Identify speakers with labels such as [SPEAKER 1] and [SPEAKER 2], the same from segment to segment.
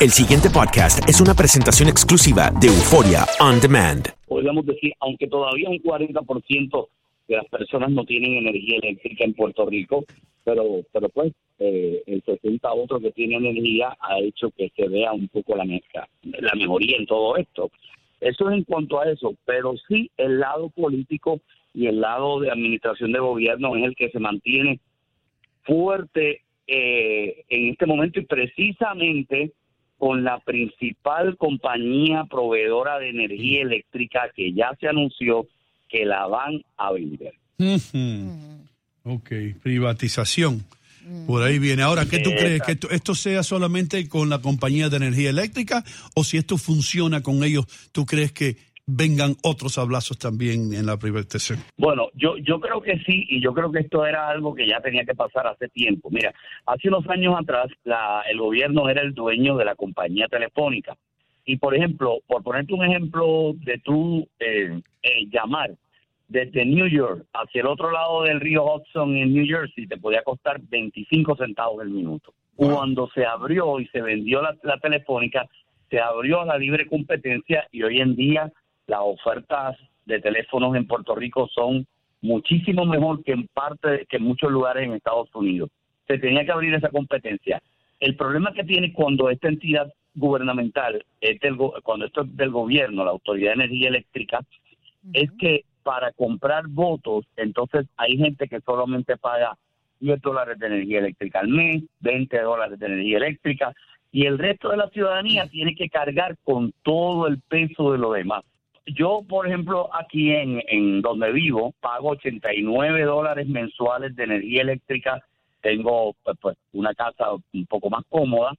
[SPEAKER 1] El siguiente podcast es una presentación exclusiva de Euforia On Demand.
[SPEAKER 2] Podríamos decir, aunque todavía un 40% de las personas no tienen energía eléctrica en Puerto Rico, pero, pero pues eh, el 60 otros que tienen energía ha hecho que se vea un poco la, mezcla, la mejoría en todo esto. Eso es en cuanto a eso, pero sí el lado político y el lado de administración de gobierno es el que se mantiene fuerte eh, en este momento y precisamente con la principal compañía proveedora de energía eléctrica que ya se anunció que la van a vender.
[SPEAKER 3] Ok, privatización. Por ahí viene. Ahora, ¿qué tú crees? ¿Que esto, esto sea solamente con la compañía de energía eléctrica o si esto funciona con ellos, tú crees que vengan otros hablazos también en la privatización?
[SPEAKER 2] Bueno, yo, yo creo que sí, y yo creo que esto era algo que ya tenía que pasar hace tiempo. Mira, hace unos años atrás la, el gobierno era el dueño de la compañía telefónica. Y, por ejemplo, por ponerte un ejemplo de tú eh, eh, llamar desde New York hacia el otro lado del río Hudson en New Jersey, te podía costar 25 centavos el minuto. Cuando se abrió y se vendió la, la telefónica, se abrió a la libre competencia y hoy en día las ofertas de teléfonos en Puerto Rico son muchísimo mejor que en parte que en muchos lugares en Estados Unidos. Se tenía que abrir esa competencia. El problema que tiene cuando esta entidad gubernamental, es del cuando esto es del gobierno, la Autoridad de Energía Eléctrica, es que para comprar votos, entonces hay gente que solamente paga 10 dólares de energía eléctrica al mes, 20 dólares de energía eléctrica, y el resto de la ciudadanía tiene que cargar con todo el peso de lo demás. Yo, por ejemplo, aquí en, en donde vivo, pago 89 dólares mensuales de energía eléctrica. Tengo pues, pues, una casa un poco más cómoda.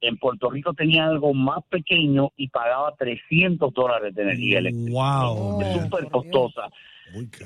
[SPEAKER 2] En Puerto Rico tenía algo más pequeño y pagaba 300 dólares de energía eléctrica.
[SPEAKER 3] Wow.
[SPEAKER 2] Es súper costosa.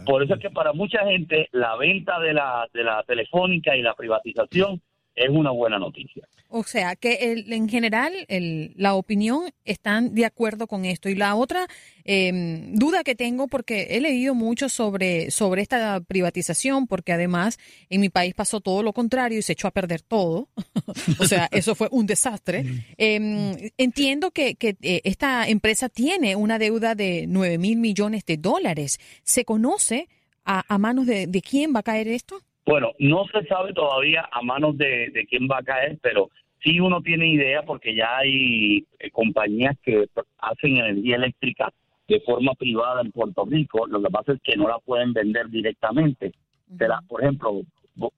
[SPEAKER 2] Por eso es que para mucha gente la venta de la, de la telefónica y la privatización es una buena noticia.
[SPEAKER 4] O sea, que el- en general el- la opinión están de acuerdo con esto. Y la otra eh, duda que tengo, porque he leído mucho sobre, sobre esta privatización, porque además en mi país pasó todo lo contrario y se echó a perder todo. o sea, eso fue un desastre. Eh, entiendo que, que eh, esta empresa tiene una deuda de 9 mil millones de dólares. ¿Se conoce a, a manos de, de quién va a caer esto?
[SPEAKER 2] Bueno, no se sabe todavía a manos de, de quién va a caer, pero sí uno tiene idea porque ya hay eh, compañías que hacen energía eléctrica de forma privada en Puerto Rico. Lo que pasa es que no la pueden vender directamente. Se la- por ejemplo,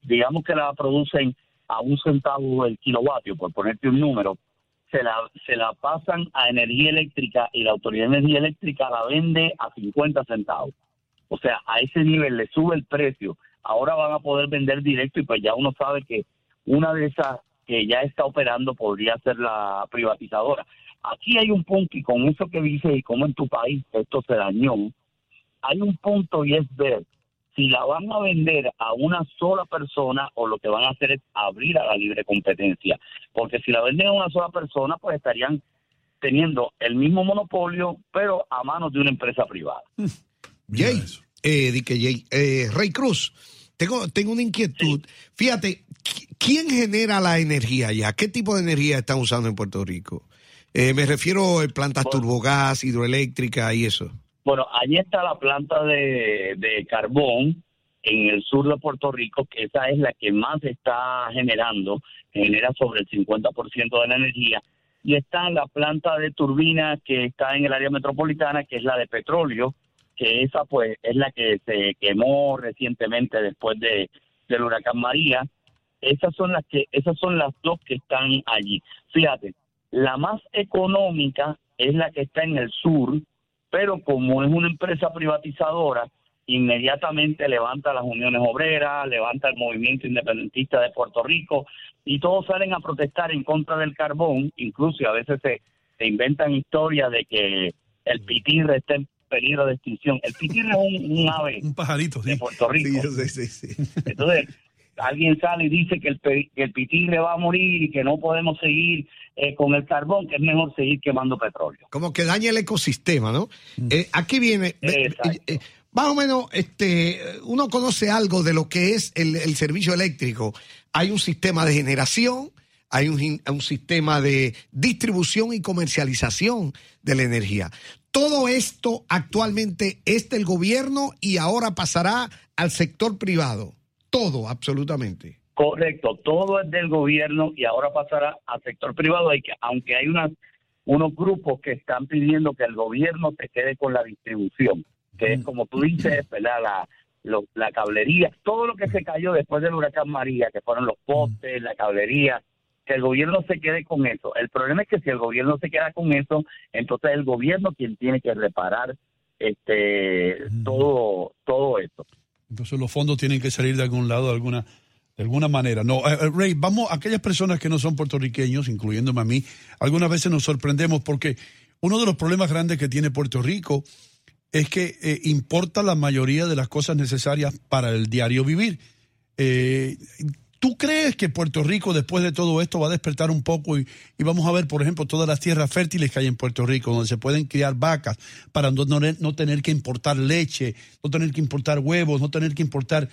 [SPEAKER 2] digamos que la producen a un centavo el kilovatio, por ponerte un número, se la, se la pasan a energía eléctrica y la Autoridad de Energía Eléctrica la vende a 50 centavos. O sea, a ese nivel le sube el precio. Ahora van a poder vender directo y pues ya uno sabe que una de esas que ya está operando podría ser la privatizadora. Aquí hay un punto, y con eso que dice, y como en tu país esto se dañó, hay un punto y es ver si la van a vender a una sola persona o lo que van a hacer es abrir a la libre competencia. Porque si la venden a una sola persona, pues estarían teniendo el mismo monopolio, pero a manos de una empresa privada.
[SPEAKER 5] Jay, eh, eh, Rey Cruz, tengo, tengo una inquietud. Fíjate, ¿quién genera la energía allá? ¿Qué tipo de energía están usando en Puerto Rico? Eh, me refiero a plantas turbogás, hidroeléctrica y eso.
[SPEAKER 2] Bueno, allí está la planta de, de carbón en el sur de Puerto Rico, que esa es la que más está generando, genera sobre el 50% de la energía. Y está la planta de turbina que está en el área metropolitana, que es la de petróleo, que esa pues es la que se quemó recientemente después de del huracán María. Esas son las que esas son las dos que están allí. Fíjate, la más económica es la que está en el sur, pero como es una empresa privatizadora, inmediatamente levanta las uniones obreras, levanta el movimiento independentista de Puerto Rico y todos salen a protestar en contra del carbón, incluso a veces se, inventan historias de que el pitirre está en peligro de extinción. El pitirre es un, ave
[SPEAKER 3] un pajarito,
[SPEAKER 2] de Puerto Rico.
[SPEAKER 5] Sí,
[SPEAKER 2] Entonces, alguien sale y dice que el, que el pitirre va a morir y que no podemos seguir eh, con el carbón, que es mejor seguir quemando petróleo.
[SPEAKER 5] Como que daña el ecosistema, ¿no? Mm. Eh, aquí viene, eh, más o menos, este, uno conoce algo de lo que es el, servicio eléctrico. Hay un sistema de generación, hay un, sistema de distribución y comercialización de la energía. Todo esto actualmente es del gobierno y ahora pasará al sector privado. Todo, absolutamente.
[SPEAKER 2] Correcto, todo es del gobierno y ahora pasará al sector privado, aunque hay unas, unos grupos que están pidiendo que el gobierno se quede con la distribución, que es como tú dices, ¿verdad? La, la cablería, todo lo que se cayó después del huracán María, que fueron los postes, la cablería, que el gobierno se quede con eso. El problema es que si el gobierno se queda con eso, entonces el gobierno quien tiene que reparar este todo todo esto.
[SPEAKER 3] Entonces los fondos tienen que salir de algún lado, de alguna de alguna manera. No, eh, eh, Rey, vamos, aquellas personas que no son puertorriqueños, incluyéndome a mí, algunas veces nos sorprendemos porque uno de los problemas grandes que tiene Puerto Rico es que eh, importa la mayoría de las cosas necesarias para el diario vivir. ¿Tú crees que Puerto Rico, después de todo esto, va a despertar un poco y, vamos a ver, por ejemplo, todas las tierras fértiles que hay en Puerto Rico, donde se pueden criar vacas para no, no, tener que importar leche, no tener que importar huevos, no tener que importar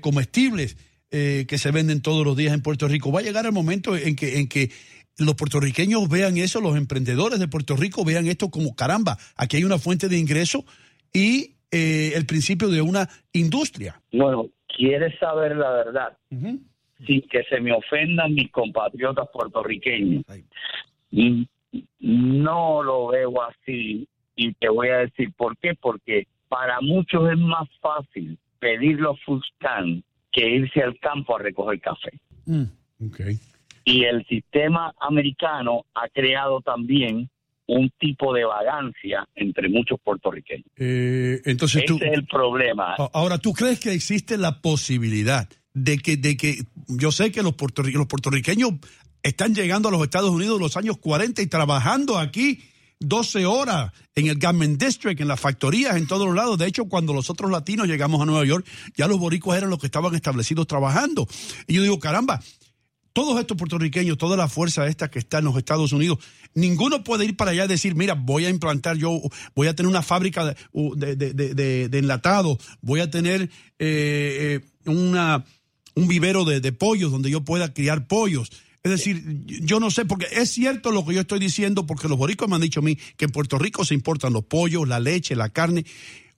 [SPEAKER 3] comestibles? Eh, que se venden todos los días en Puerto Rico. Va a llegar el momento en que, en que los puertorriqueños vean eso, los emprendedores de Puerto Rico vean esto como caramba, aquí hay una fuente de ingreso y eh, el principio de una industria.
[SPEAKER 2] Bueno, ¿quieres saber la verdad? Sin que se me ofendan mis compatriotas puertorriqueños. No lo veo así y te voy a decir por qué. Porque para muchos es más fácil pedir los Fuscan que irse al campo a recoger café.
[SPEAKER 3] Mm,
[SPEAKER 2] y el sistema americano ha creado también un tipo de vagancia entre muchos puertorriqueños.
[SPEAKER 3] Eh, entonces
[SPEAKER 2] Ese es el problema.
[SPEAKER 3] Ahora, ¿tú crees que existe la posibilidad de que, de que yo sé que los, los puertorriqueños están llegando a los Estados Unidos en los años 40 y trabajando aquí 12 horas en el Garment District, en las factorías, en todos los lados. De hecho, cuando los otros latinos llegamos a Nueva York, ya los boricuas eran los que estaban establecidos trabajando. Y yo digo, caramba, todos estos puertorriqueños, toda la fuerza esta que está en los Estados Unidos, ninguno puede ir para allá y decir, mira, voy a implantar yo, voy a tener una fábrica de, de, enlatado, voy a tener eh, eh, una, un vivero de pollos donde yo pueda criar pollos es decir, yo no sé, porque es cierto lo que yo estoy diciendo, porque los boricos me han dicho a mí que en Puerto Rico se importan los pollos, la leche, la carne,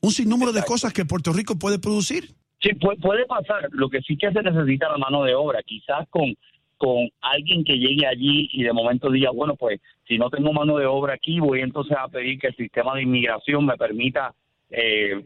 [SPEAKER 3] un sinnúmero de cosas que Puerto Rico puede producir.
[SPEAKER 2] Sí, puede, pasar. Lo que sí que se necesita la mano de obra, quizás con, con alguien que llegue allí y de momento diga, bueno, pues si no tengo mano de obra aquí, voy entonces a pedir que el sistema de inmigración me permita eh,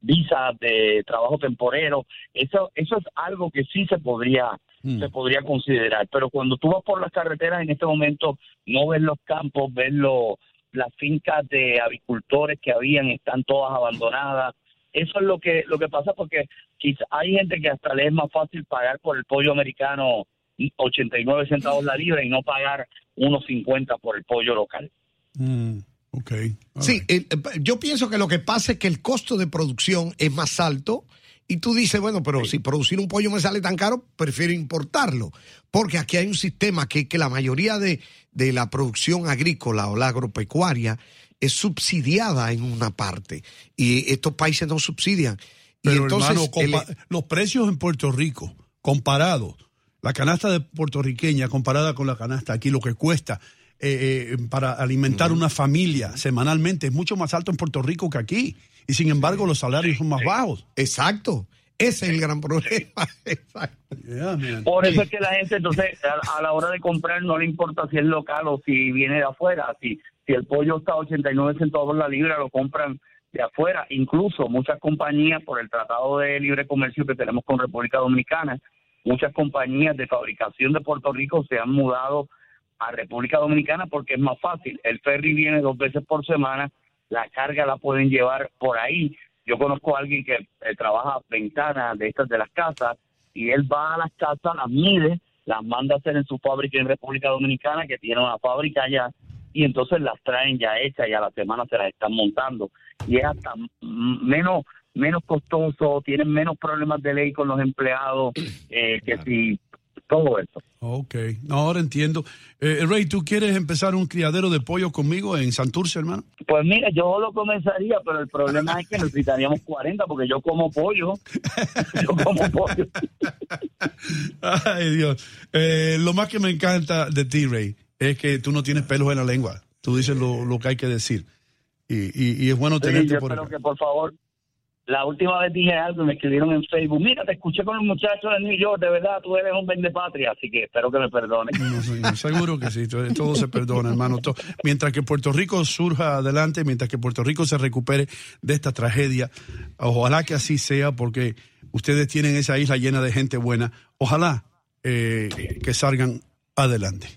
[SPEAKER 2] visas de trabajo temporero. Eso, eso es algo que sí se podría Mm. se podría considerar. Pero cuando tú vas por las carreteras en este momento, no ves los campos, ves las fincas de avicultores que habían, están todas abandonadas. Eso es lo que lo que pasa porque quizá hay gente que hasta le es más fácil pagar por el pollo americano 89 centavos la libra y no pagar unos 50 por el pollo local.
[SPEAKER 3] Mm,
[SPEAKER 5] sí, yo pienso que lo que pasa es que el costo de producción es más alto y tú dices, bueno, pero si producir un pollo me sale tan caro, prefiero importarlo. Porque aquí hay un sistema que, que la mayoría de, de la producción agrícola o la agropecuaria es subsidiada en una parte. Y estos países no subsidian. y entonces,
[SPEAKER 3] los precios en Puerto Rico, comparados, la canasta de puertorriqueña comparada con la canasta aquí, lo que cuesta eh, eh, para alimentar una familia semanalmente es mucho más alto en Puerto Rico que aquí y sin embargo los salarios son más bajos.
[SPEAKER 5] Exacto. Ese es el gran problema.
[SPEAKER 2] Por eso es que la gente, entonces, a, la hora de comprar, no le importa si es local o si viene de afuera. Si, si el pollo está a 89 centavos la libra, lo compran de afuera. Incluso muchas compañías, por el Tratado de Libre Comercio que tenemos con República Dominicana, muchas compañías de fabricación de Puerto Rico se han mudado a República Dominicana porque es más fácil. El ferry viene dos veces por semana la carga la pueden llevar por ahí. Yo conozco a alguien que eh, trabaja ventanas de estas de las casas y él va a las casas, las mide, las manda a hacer en su fábrica en República Dominicana, que tiene una fábrica allá, y entonces las traen ya hechas y a la semana se las están montando. Y es hasta menos menos costoso, tienen menos problemas de ley con los empleados eh, que si todo eso.
[SPEAKER 3] Ok, ahora entiendo. Eh, Rey, ¿tú quieres empezar un criadero de pollo conmigo en Santurce, hermano?
[SPEAKER 2] Pues mira, yo lo comenzaría, pero el problema es que necesitaríamos 40 porque yo como pollo. yo como pollo.
[SPEAKER 3] Ay, Dios. Eh, lo más que me encanta de ti, Rey, es que tú no tienes pelos en la lengua. Tú dices lo, lo que hay que decir. Y, y, es bueno tenerte
[SPEAKER 2] por espero que, por favor, la última vez dije algo me escribieron en Facebook, mira, te escuché con los muchachos de New York, de verdad, tú eres un patria, así que espero que me perdonen.
[SPEAKER 3] seguro que sí, todo, se perdona, hermano. mientras que Puerto Rico surja adelante, mientras que Puerto Rico se recupere de esta tragedia, ojalá que así sea, porque ustedes tienen esa isla llena de gente buena, ojalá eh, que salgan adelante.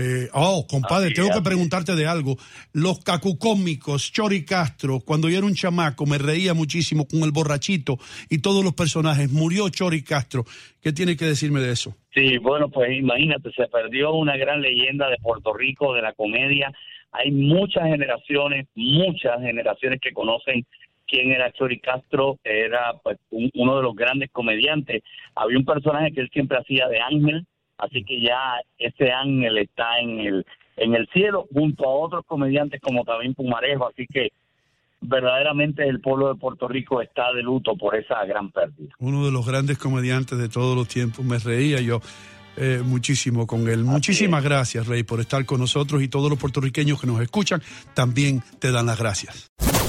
[SPEAKER 3] Eh, oh, compadre, tengo que preguntarte de algo. Los cacucómicos, Chori Castro, cuando yo era un chamaco, me reía muchísimo con el borrachito y todos los personajes. Murió Chori Castro. ¿Qué tiene que decirme de eso?
[SPEAKER 2] Sí, bueno, pues imagínate, se perdió una gran leyenda de Puerto Rico, de la comedia. Hay muchas generaciones, muchas generaciones que conocen quién era Chori Castro, era pues uno de los grandes comediantes. Había un personaje que él siempre hacía de ángel, Así que ya ese ángel está en el, en el cielo junto a otros comediantes como también Pumarejo. Así que verdaderamente el pueblo de Puerto Rico está de luto por esa gran pérdida.
[SPEAKER 3] Uno de los grandes comediantes de todos los tiempos. Me reía yo. Eh, muchísimo con él. Muchísimas gracias, Rey, por estar con nosotros y todos los puertorriqueños que nos escuchan también te dan las gracias.